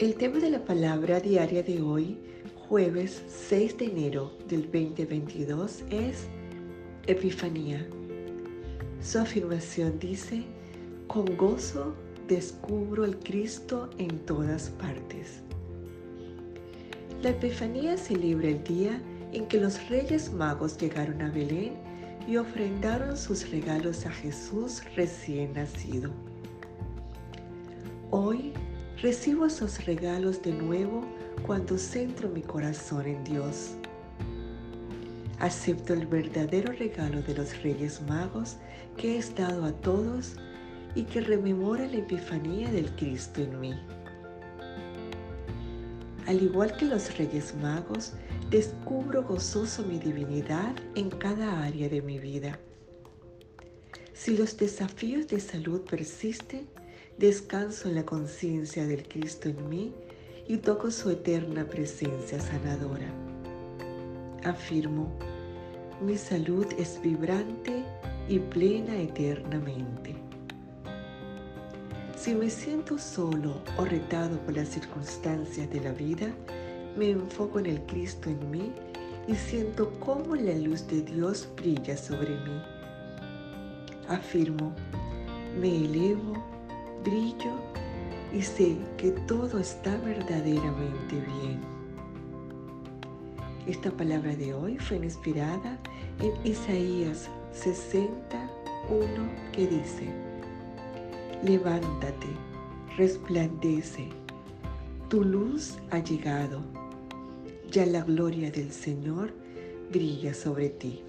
El tema de la palabra diaria de hoy, jueves 6 de enero del 2022, es Epifanía. Su afirmación dice, con gozo descubro el Cristo en todas partes. La Epifanía celebra el día en que los reyes magos llegaron a Belén y ofrendaron sus regalos a Jesús recién nacido. Hoy Recibo esos regalos de nuevo cuando centro mi corazón en Dios. Acepto el verdadero regalo de los Reyes Magos que es dado a todos y que rememora la epifanía del Cristo en mí. Al igual que los Reyes Magos, descubro gozoso mi divinidad en cada área de mi vida. Si los desafíos de salud persisten, Descanso en la conciencia del Cristo en mí y toco su eterna presencia sanadora. Afirmo, mi salud es vibrante y plena eternamente. Si me siento solo o retado por las circunstancias de la vida, me enfoco en el Cristo en mí y siento cómo la luz de Dios brilla sobre mí. Afirmo, me elevo brillo y sé que todo está verdaderamente bien. Esta palabra de hoy fue inspirada en Isaías 61 que dice, levántate, resplandece, tu luz ha llegado, ya la gloria del Señor brilla sobre ti.